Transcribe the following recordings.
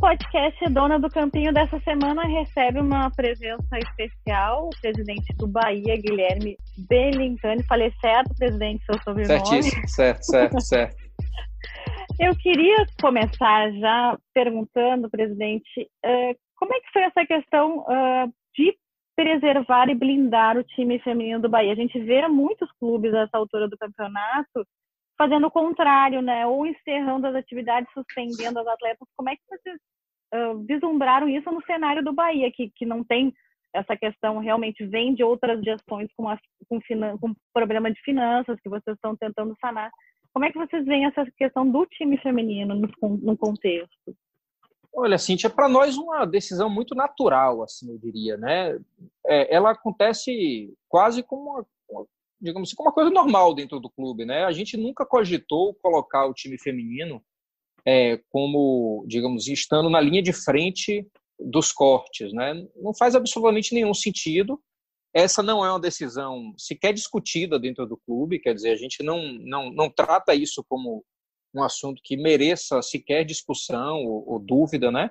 podcast Dona do Campinho dessa semana recebe uma presença especial, o presidente do Bahia, Guilherme Belintani. Falei certo, presidente, seu sobrenome? Certíssimo, certo, certo, certo. Eu queria começar já perguntando, presidente, uh, como é que foi essa questão uh, de preservar e blindar o time feminino do Bahia? A gente vê muitos clubes a essa altura do campeonato fazendo o contrário, né? Ou encerrando as atividades, suspendendo as atletas. Como é que vocês uh, vislumbraram isso no cenário do Bahia, que, que não tem essa questão realmente vem de outras gestões com, a, com, com problema de finanças que vocês estão tentando sanar. Como é que vocês veem essa questão do time feminino no, no contexto? Olha, Cintia, para nós uma decisão muito natural, assim, eu diria, né? É, ela acontece quase como uma, digamos assim, como uma coisa normal dentro do clube, né? A gente nunca cogitou colocar o time feminino é, como, digamos, estando na linha de frente dos cortes, né? Não faz absolutamente nenhum sentido. Essa não é uma decisão sequer discutida dentro do clube, quer dizer, a gente não, não, não trata isso como um assunto que mereça sequer discussão ou, ou dúvida, né?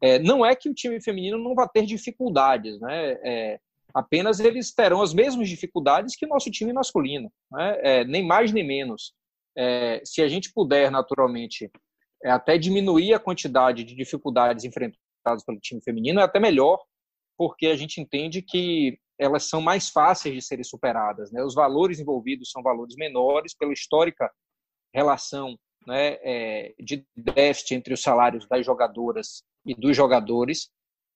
É, não é que o time feminino não vá ter dificuldades, né? É, apenas eles terão as mesmas dificuldades que o nosso time masculino, né? é, nem mais nem menos. É, se a gente puder, naturalmente, é, até diminuir a quantidade de dificuldades enfrentadas pelo time feminino, é até melhor, porque a gente entende que elas são mais fáceis de serem superadas. Né? Os valores envolvidos são valores menores pela histórica relação né, é, de déficit entre os salários das jogadoras e dos jogadores,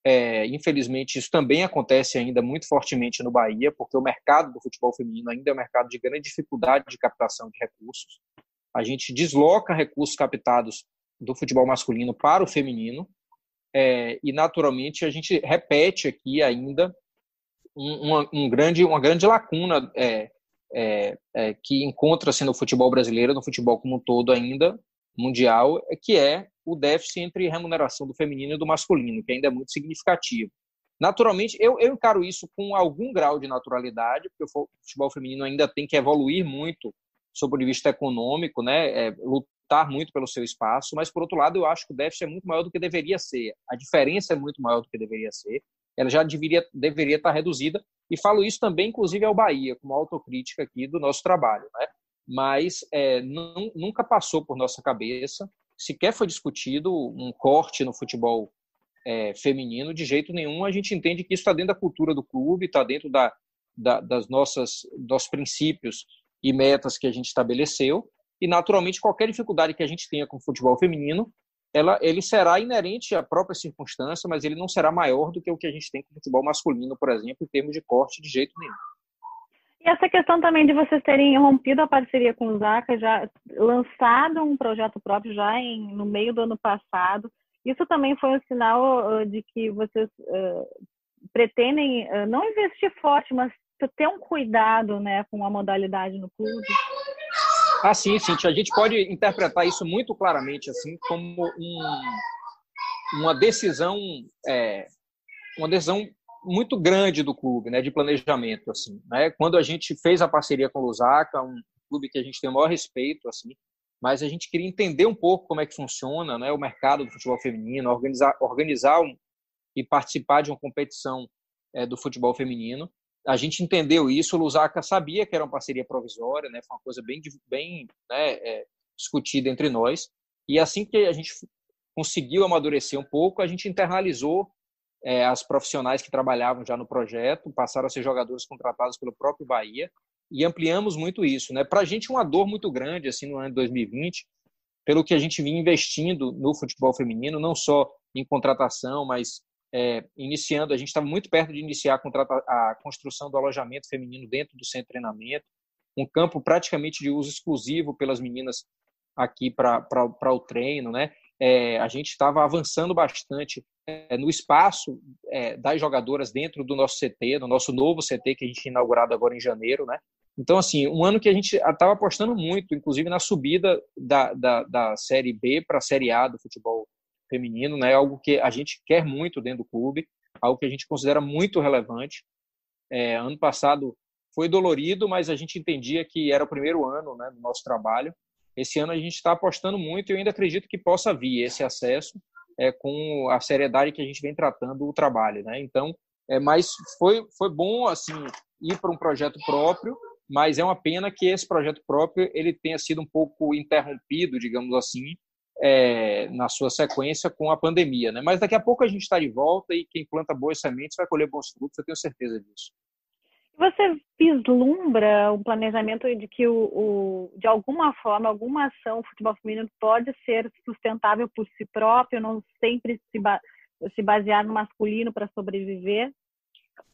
é, infelizmente, isso também acontece ainda muito fortemente no Bahia, porque o mercado do futebol feminino ainda é um mercado de grande dificuldade de captação de recursos. A gente desloca recursos captados do futebol masculino para o feminino, é, e naturalmente a gente repete aqui ainda uma, um grande, uma grande lacuna é, é, é que encontra-se no futebol brasileiro, no futebol como um todo ainda, mundial, que é o déficit entre remuneração do feminino e do masculino, que ainda é muito significativo. Naturalmente, eu, eu encaro isso com algum grau de naturalidade, porque o futebol feminino ainda tem que evoluir muito sob o vista econômico, né, é, lutar muito pelo seu espaço, mas, por outro lado, eu acho que o déficit é muito maior do que deveria ser. A diferença é muito maior do que deveria ser. Ela já deveria, deveria estar reduzida, e falo isso também, inclusive, ao Bahia, como autocrítica aqui do nosso trabalho. Né? Mas é, nunca passou por nossa cabeça sequer foi discutido um corte no futebol é, feminino, de jeito nenhum. A gente entende que isso está dentro da cultura do clube, está dentro da, da, das nossas dos princípios e metas que a gente estabeleceu. E, naturalmente, qualquer dificuldade que a gente tenha com o futebol feminino, ela, ele será inerente à própria circunstância, mas ele não será maior do que o que a gente tem com o futebol masculino, por exemplo, em termos de corte, de jeito nenhum. E essa questão também de vocês terem rompido a parceria com o Zaca, já lançado um projeto próprio já em, no meio do ano passado, isso também foi um sinal uh, de que vocês uh, pretendem uh, não investir forte, mas ter um cuidado né, com a modalidade no clube? Ah, sim, sim. A gente pode interpretar isso muito claramente assim como um, uma decisão, é, uma decisão muito grande do clube, né, de planejamento assim, né? Quando a gente fez a parceria com o Lusaka, um clube que a gente tem o maior respeito assim, mas a gente queria entender um pouco como é que funciona, né, o mercado do futebol feminino, organizar organizar um, e participar de uma competição é, do futebol feminino. A gente entendeu isso, o Lusaka sabia que era uma parceria provisória, né, foi uma coisa bem bem né, é, discutida entre nós. E assim que a gente conseguiu amadurecer um pouco, a gente internalizou é, as profissionais que trabalhavam já no projeto, passaram a ser jogadores contratados pelo próprio Bahia e ampliamos muito isso. Né? Para a gente, uma dor muito grande assim no ano de 2020, pelo que a gente vinha investindo no futebol feminino, não só em contratação, mas é, iniciando, a gente estava muito perto de iniciar a, a, construção do alojamento feminino dentro do centro de treinamento, um campo praticamente de uso exclusivo pelas meninas aqui para o treino, né? é, a gente estava avançando bastante é, no espaço é, das jogadoras dentro do nosso CT, do nosso novo CT que a gente inaugurado agora em janeiro, né? Então, assim, um ano que a gente estava apostando muito, inclusive na subida da, da, da Série B para a Série A do futebol feminino, né? Algo que a gente quer muito dentro do clube, algo que a gente considera muito relevante. É, ano passado foi dolorido, mas a gente entendia que era o primeiro ano né, do nosso trabalho esse ano a gente está apostando muito e eu ainda acredito que possa vir esse acesso. É, com a seriedade que a gente vem tratando o trabalho, né? Então, é, mas foi foi bom assim ir para um projeto próprio, mas é uma pena que esse projeto próprio ele tenha sido um pouco interrompido, digamos assim, é, na sua sequência com a pandemia, né? Mas daqui a pouco a gente está de volta e quem planta boas sementes vai colher bons frutos, eu tenho certeza disso. Você vislumbra um planejamento de que, o, o, de alguma forma, alguma ação o futebol feminino pode ser sustentável por si próprio, não sempre se, ba se basear no masculino para sobreviver?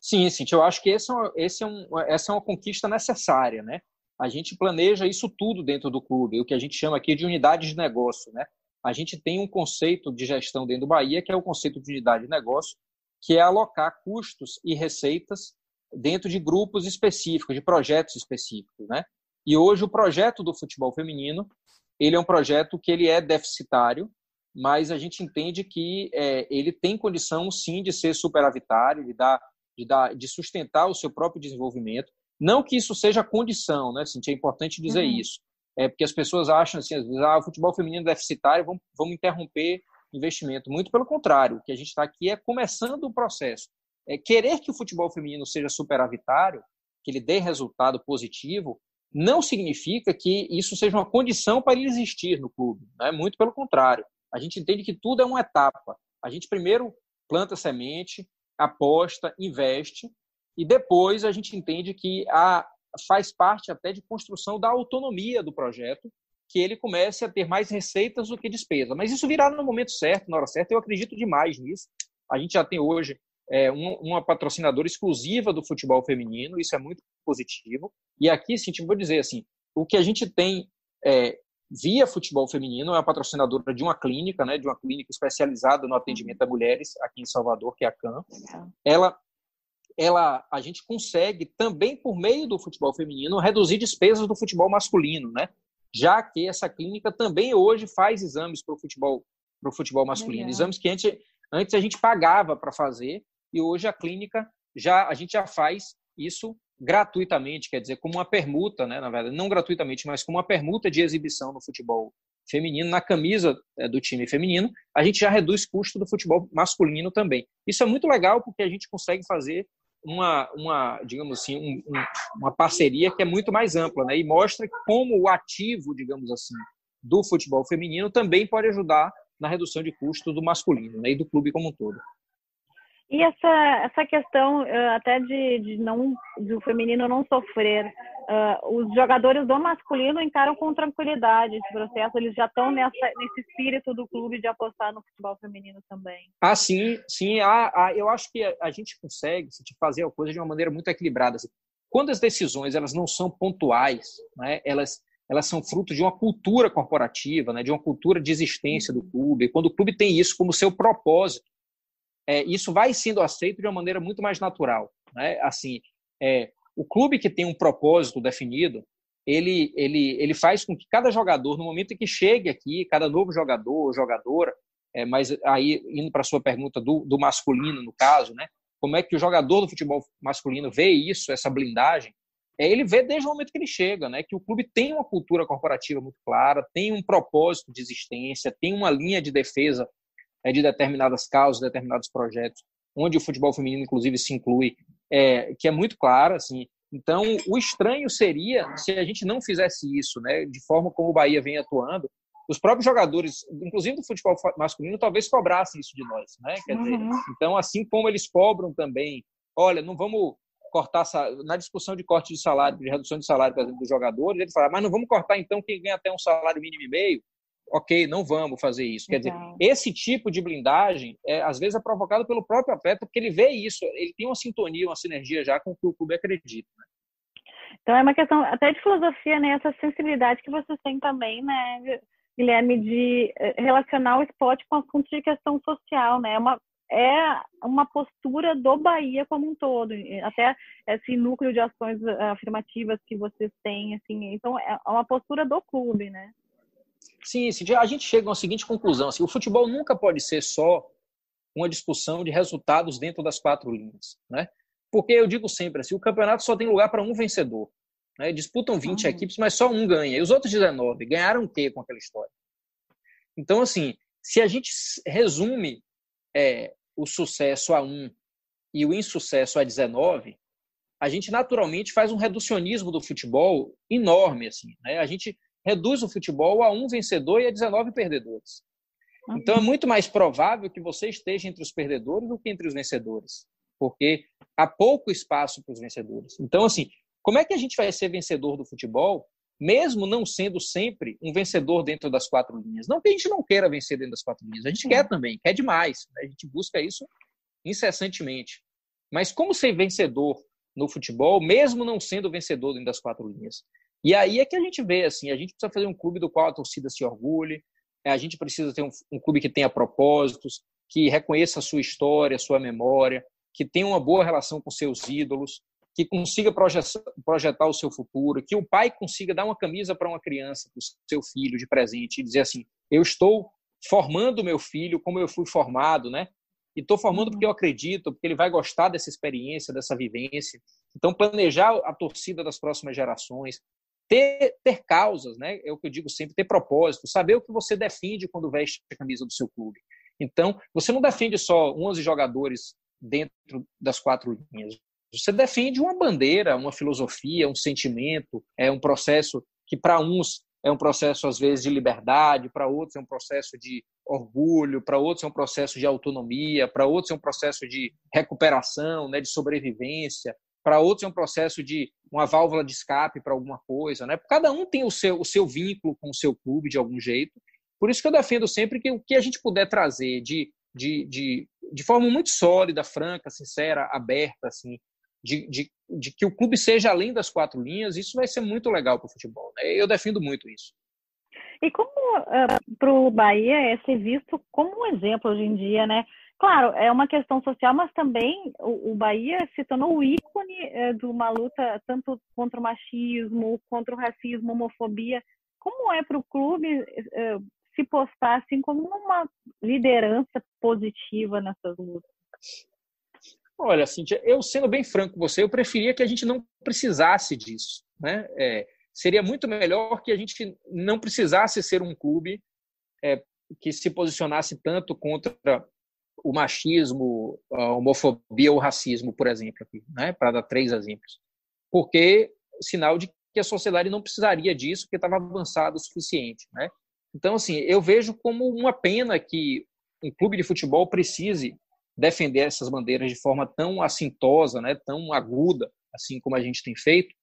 Sim, sim. Eu acho que esse é, um, esse é um, essa é uma conquista necessária, né? A gente planeja isso tudo dentro do clube, o que a gente chama aqui de unidade de negócio, né? A gente tem um conceito de gestão dentro do Bahia, que é o conceito de unidade de negócio, que é alocar custos e receitas dentro de grupos específicos, de projetos específicos, né? E hoje o projeto do futebol feminino, ele é um projeto que ele é deficitário, mas a gente entende que é, ele tem condição sim de ser superavitário, de dar, de dar, de sustentar o seu próprio desenvolvimento. Não que isso seja condição, né, Cintia? É importante dizer uhum. isso. É porque as pessoas acham assim, às vezes, ah, o futebol feminino é deficitário, vamos, vamos interromper investimento. Muito pelo contrário, o que a gente está aqui é começando o processo é, querer que o futebol feminino seja superavitário, que ele dê resultado positivo, não significa que isso seja uma condição para ele existir no clube. Né? Muito pelo contrário. A gente entende que tudo é uma etapa. A gente primeiro planta semente, aposta, investe, e depois a gente entende que a, faz parte até de construção da autonomia do projeto, que ele comece a ter mais receitas do que despesa. Mas isso virá no momento certo, na hora certa. Eu acredito demais nisso. A gente já tem hoje é, um, uma patrocinadora exclusiva do futebol feminino, isso é muito positivo. E aqui, sim, tipo, vou dizer assim, o que a gente tem é, via futebol feminino é uma patrocinadora de uma clínica, né, de uma clínica especializada no atendimento a mulheres aqui em Salvador, que é a CAM. Ela, ela, a gente consegue também por meio do futebol feminino reduzir despesas do futebol masculino, né? Já que essa clínica também hoje faz exames para o futebol, futebol masculino, Legal. exames que antes, antes a gente pagava para fazer e hoje a clínica já a gente já faz isso gratuitamente, quer dizer, como uma permuta, né, na verdade, não gratuitamente, mas como uma permuta de exibição no futebol feminino, na camisa é, do time feminino, a gente já reduz custo do futebol masculino também. Isso é muito legal porque a gente consegue fazer uma, uma digamos assim, um, um, uma parceria que é muito mais ampla, né, e mostra como o ativo, digamos assim, do futebol feminino também pode ajudar na redução de custos do masculino né, e do clube como um todo. E essa, essa questão uh, até de, de não do feminino não sofrer, uh, os jogadores do masculino encaram com tranquilidade esse processo, eles já estão nessa, nesse espírito do clube de apostar no futebol feminino também. Ah, sim, sim. Ah, ah, eu acho que a, gente consegue fazer a coisa de uma maneira muito equilibrada. Assim. Quando as decisões elas não são pontuais, né, elas elas são fruto de uma cultura corporativa, né, de uma cultura de existência do uhum. clube. Quando o clube tem isso como seu propósito, é, isso vai sendo aceito de uma maneira muito mais natural. Né? Assim, é, o clube que tem um propósito definido, ele, ele, ele faz com que cada jogador, no momento em que chegue aqui, cada novo jogador ou jogadora, é, mas aí indo para a sua pergunta do, do masculino, no caso, né? como é que o jogador do futebol masculino vê isso, essa blindagem, é, ele vê desde o momento que ele chega, né, que o clube tem uma cultura corporativa muito clara, tem um propósito de existência, tem uma linha de defesa é, de determinadas causas, determinados projetos, onde o futebol feminino, inclusive, se inclui, é, que é muito claro, assim. Então, o estranho seria se a gente não fizesse isso, né, de forma como o Bahia vem atuando, os próprios jogadores, inclusive do futebol masculino, talvez cobrassem isso de nós, né? Quer dizer, uhum. então, assim como eles cobram também, olha, não vamos cortar na discussão de corte de salário, de redução de salário, por exemplo, dos jogadores, ele fala, mas não vamos cortar então quem ganha até um salário mínimo e meio, ok, não vamos fazer isso. Quer dizer, esse tipo de blindagem, é, às vezes, é provocado pelo próprio atleta, porque ele vê isso, ele tem uma sintonia, uma sinergia já com o que o clube acredita. Né? Então, é uma questão até de filosofia, né? Essa sensibilidade que vocês têm também, né, Guilherme, de eh, relacionar o esporte com assuntos de questão social, né? É uma, é uma postura do Bahia como um todo, até esse núcleo de ações eh, afirmativas que vocês têm, assim, então é uma postura do clube, né? Sim, a gente chega a uma seguinte conclusão: assim, o futebol nunca pode ser só uma discussão de resultados dentro das quatro linhas, né? Porque eu digo sempre assim, o campeonato só tem lugar para um vencedor. Né? Disputam 20 uhum. equipes, mas só um ganha. E os outros 19 ganharam o quê com aquela história? Então, assim, se a gente resume é, o sucesso a 1 e o insucesso a 19, a gente naturalmente faz um reducionismo do futebol enorme. Assim, né? A gente reduz o futebol a um vencedor e a 19 perdedores. Então é muito mais provável que você esteja entre os perdedores do que entre os vencedores, porque há pouco espaço para os vencedores. Então, assim, como é que a gente vai ser vencedor do futebol, mesmo não sendo sempre um vencedor dentro das quatro linhas? Não que a gente não queira vencer dentro das quatro linhas, a gente quer também, quer demais. Né? A gente busca isso incessantemente. Mas como ser vencedor no futebol, mesmo não sendo vencedor dentro das quatro linhas? E aí é que a gente vê, assim, a gente precisa fazer um clube do qual a torcida se orgulhe, é, a gente precisa ter um, um clube que tenha propósitos, que reconheça a sua história, a sua memória, que tenha uma boa relação com seus ídolos, que consiga projetar o seu futuro, que o pai consiga dar uma camisa para uma criança, para o seu filho de presente e dizer assim: eu estou formando meu filho como eu fui formado, né? E estou formando porque eu acredito, porque ele vai gostar dessa experiência, dessa vivência. Então, planejar a torcida das próximas gerações, ter, ter causas, né? É o que eu digo sempre, ter propósito, saber o que você defende quando veste a camisa do seu clube. Então, você não defende só 11 jogadores dentro das quatro linhas. Você defende uma bandeira, uma filosofia, um sentimento, é um processo que para uns é um processo às vezes de liberdade, para outros é um processo de orgulho, para outros é um processo de autonomia, para outros é um processo de recuperação, né, de sobrevivência, para outros é um processo de uma válvula de escape para alguma coisa, né? Cada um tem o seu, o seu vínculo com o seu clube de algum jeito. Por isso que eu defendo sempre que o que a gente puder trazer de, de, de, de forma muito sólida, franca, sincera, aberta, assim, de, de, de que o clube seja além das quatro linhas, isso vai ser muito legal para o futebol. Né? Eu defendo muito isso. E como uh, ah, para o Bahia é ser visto como um exemplo hoje em dia, né? Claro, é uma questão social, mas também o, o Bahia se tornou o ícone é, de uma luta tanto contra o machismo, contra o racismo, homofobia. Como é para o clube é, se postar assim como uma liderança positiva nessas lutas? Olha, Cíntia, eu sendo bem franco com você, eu preferia que a gente não precisasse disso. Né? É, seria muito melhor que a gente não precisasse ser um clube é, que se posicionasse tanto contra o machismo, a homofobia ou racismo, por exemplo, aqui, né? para dar três exemplos. Porque sinal de que a sociedade não precisaria disso, porque estava avançado o suficiente. Né? Então, assim, eu vejo como uma pena que um clube de futebol precise defender essas bandeiras de forma tão assintosa, né, tão aguda, assim como a gente tem feito.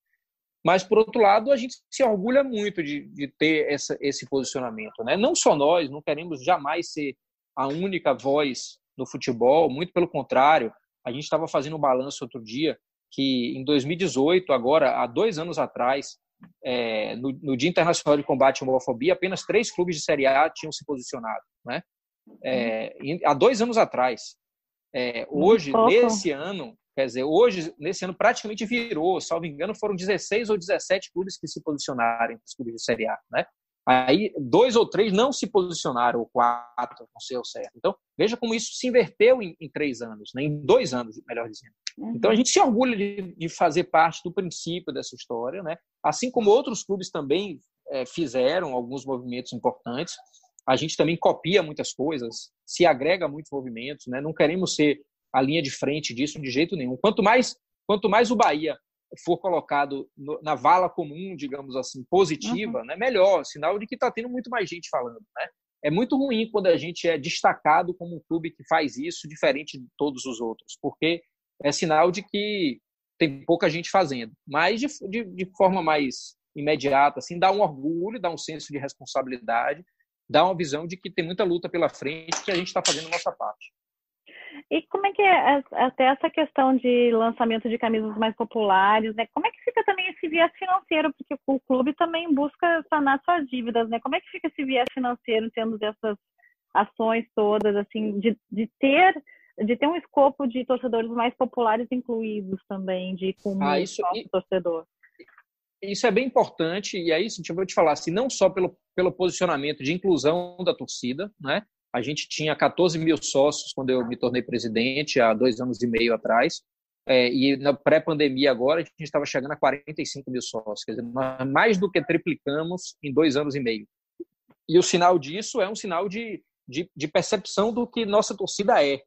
Mas, por outro lado, a gente se orgulha muito de, de ter essa, esse posicionamento. Né? Não só nós, não queremos jamais ser a única voz no futebol, muito pelo contrário. A gente estava fazendo um balanço outro dia que em 2018, agora, há dois anos atrás, é, no, no, Dia Internacional de Combate à Homofobia, apenas três clubes de Série A tinham se posicionado. Né? É, há dois anos atrás. É, hoje, nesse ano, quer dizer, hoje, nesse ano, praticamente virou, salvo engano, foram 16 ou 17 clubes que se posicionaram os clubes de Série A, né? Aí, dois ou três não se posicionaram, ou quatro, não sei o certo. Então, veja como isso se inverteu em, em três anos, né? em dois anos, melhor dizendo. Uhum. Então, a gente se orgulha de, de, fazer parte do princípio dessa história, né? Assim como outros clubes também é, fizeram alguns movimentos importantes, a gente também copia muitas coisas, se agrega a muitos movimentos, né? Não queremos ser a linha de frente disso de jeito nenhum. Quanto mais, quanto mais o Bahia for colocado no, na vala comum, digamos assim, positiva, uhum. né, melhor, sinal de que está tendo muito mais gente falando, né? É muito ruim quando a gente é destacado como um clube que faz isso diferente de todos os outros, porque é sinal de que tem pouca gente fazendo. Mas de, de, de forma mais imediata, assim, dá um orgulho, dá um senso de responsabilidade dá uma visão de que tem muita luta pela frente que a gente está fazendo a nossa parte. E como é que é até essa questão de lançamento de camisas mais populares, né? Como é que fica também esse viés financeiro? Porque o clube também busca sanar suas dívidas, né? Como é que fica esse viés financeiro em termos dessas ações todas, assim, de, de ter de ter um escopo de torcedores mais populares incluídos também, de como ah, isso, torcedor? isso é bem importante, e aí, eu vou te falar assim, não só pelo, pelo posicionamento de inclusão da torcida, né? A gente tinha 14 mil sócios quando eu me tornei presidente, há dois anos e meio atrás, é, e na pré-pandemia agora a gente estava chegando a 45 mil sócios, quer dizer, mais do que triplicamos em dois anos e meio. E o sinal disso é um sinal de, de, de percepção do que nossa torcida é.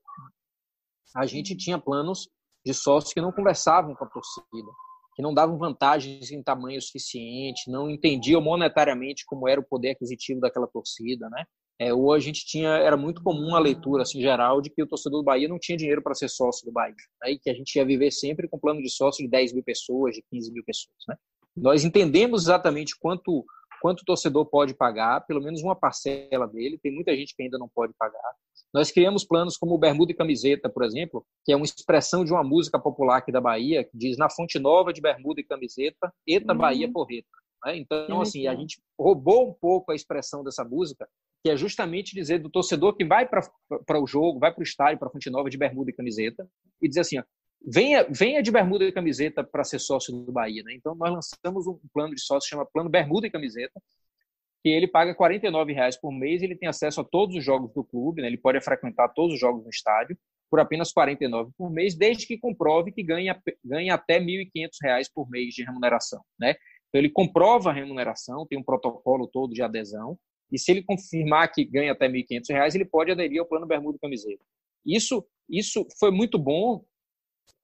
A gente tinha planos de sócios que não conversavam com a torcida, que não davam vantagens em tamanho suficiente, não entendiam monetariamente como era o poder aquisitivo daquela torcida, né? É, ou a gente tinha, era muito comum a leitura assim, geral de que o torcedor do Bahia não tinha dinheiro para ser sócio do Bahia, né? e que a gente ia viver sempre com plano de sócio de 10 mil pessoas, de 15 mil pessoas. Né? Nós entendemos exatamente quanto quanto o torcedor pode pagar, pelo menos uma parcela dele, tem muita gente que ainda não pode pagar. Nós criamos planos como o Bermuda e Camiseta, por exemplo, que é uma expressão de uma música popular aqui da Bahia, que diz na Fonte Nova de Bermuda e Camiseta, Eta uhum. Bahia Porreta. Né? Então, assim, a gente roubou um pouco a expressão dessa música, que é justamente dizer do torcedor que vai para o jogo, vai para o estádio, para a Fonte Nova de Bermuda e Camiseta, e dizer assim, ó, venha, venha de bermuda e camiseta para ser sócio do Bahia. Né? Então, nós lançamos um plano de sócio chama Plano Bermuda e Camiseta, que ele paga R$ reais por mês e ele tem acesso a todos os jogos do clube, né? ele pode frequentar todos os jogos no estádio por apenas R$ 49 por mês, desde que comprove que ganha, ganha até R$ 1.500 por mês de remuneração. Né? Então, ele comprova a remuneração, tem um protocolo todo de adesão, e se ele confirmar que ganha até R$ 1.500, ele pode aderir ao plano Bermuda Camiseta. Isso, isso foi muito bom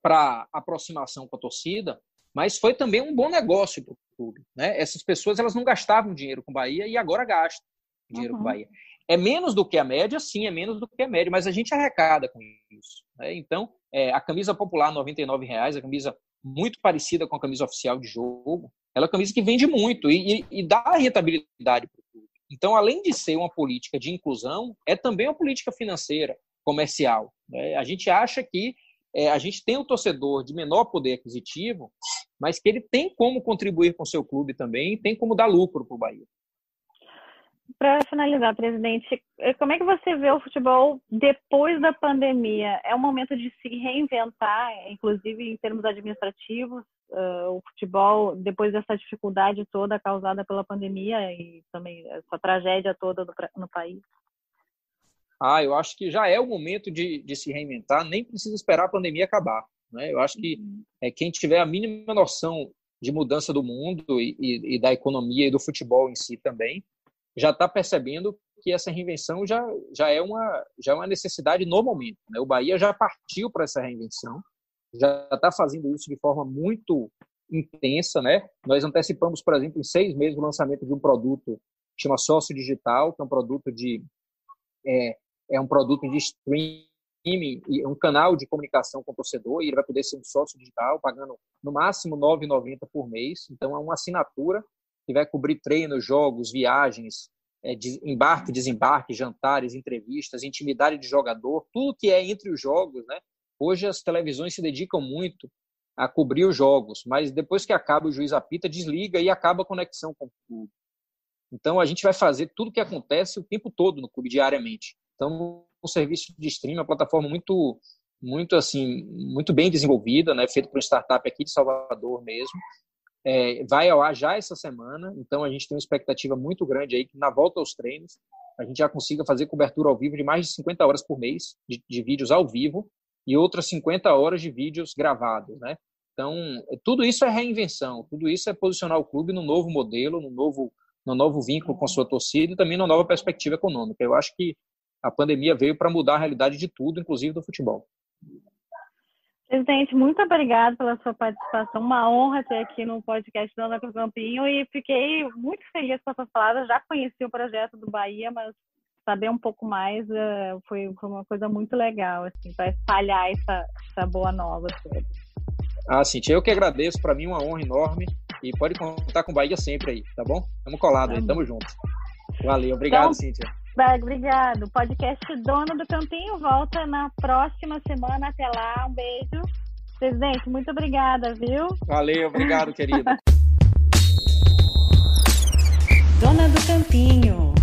para aproximação com a torcida, mas foi também um bom negócio para o clube. Né? Essas pessoas elas não gastavam dinheiro com Bahia e agora gastam dinheiro uhum. com Bahia. É menos do que a média, sim, é menos do que a média, mas a gente arrecada com isso. Né? Então, é, a camisa popular, R$ reais, a camisa muito parecida com a camisa oficial de jogo, ela é uma camisa que vende muito e, e, e dá rentabilidade. Então, além de ser uma política de inclusão, é também uma política financeira, comercial. Né? A gente acha que é, a gente tem um torcedor de menor poder aquisitivo, mas que ele tem como contribuir com o seu clube também, tem como dar lucro para o Bahia. Para finalizar, presidente, é, como é que você vê o futebol depois da pandemia? É um momento de se reinventar, inclusive em termos administrativos, uh, o futebol, depois dessa dificuldade toda causada pela pandemia e também essa tragédia toda no, no país? ah, eu acho que já é o momento de, de se reinventar, nem precisa esperar a pandemia acabar. Né? Eu acho que uhum. é, quem tiver a mínima noção de mudança do mundo e, e, e da economia e do futebol em si também, já está percebendo que essa reinvenção já, já, é uma, já é uma necessidade no momento. Né? O Bahia já partiu para essa reinvenção, já está fazendo isso de forma muito intensa. Né? Nós antecipamos, por exemplo, em seis meses o lançamento de um produto que chama Sócio Digital, que é um produto de é, é um produto de streaming, um canal de comunicação com o torcedor, e ele vai poder ser um sócio digital, pagando no máximo R$ 9,90 por mês. Então, é uma assinatura que vai cobrir treinos, jogos, viagens, é, de embarque, desembarque, jantares, entrevistas, intimidade de jogador, tudo que é entre os jogos. Né? Hoje, as televisões se dedicam muito a cobrir os jogos, mas depois que acaba o juiz apita, desliga e acaba a conexão com o clube. Então, a gente vai fazer tudo o que acontece o tempo todo no clube, diariamente. Então, um serviço de streaming, uma plataforma muito, muito assim, muito bem desenvolvida, né? Feito por uma startup aqui de Salvador mesmo. É, vai ao ar já essa semana, então a gente tem uma expectativa muito grande aí que na volta aos treinos a gente já consiga fazer cobertura ao vivo de mais de 50 horas por mês de, de vídeos ao vivo e outras 50 horas de vídeos gravados, né? Então, tudo isso é reinvenção, tudo isso é posicionar o clube no novo modelo, no novo, no novo vínculo com a sua torcida e também na nova perspectiva econômica. Eu acho que a pandemia veio para mudar a realidade de tudo, inclusive do futebol. Presidente, muito obrigado pela sua participação. Uma honra ter aqui no podcast do Ana Campinho e fiquei muito feliz com essas palavras. Já conheci o projeto do Bahia, mas saber um pouco mais uh, foi, foi, uma coisa muito legal, assim, para espalhar essa, essa boa nova. Toda. Ah, Cintia, eu que agradeço. Para mim, uma honra enorme. E pode contar com o Bahia sempre aí, tá bom? Tamo colado tá aí, tamo junto. Valeu, obrigado, então, Cíntia. Obrigado. O podcast Dona do Campinho volta na próxima semana. Até lá, um beijo. Presidente, muito obrigada, viu? Valeu, obrigado, querida. Dona do Campinho.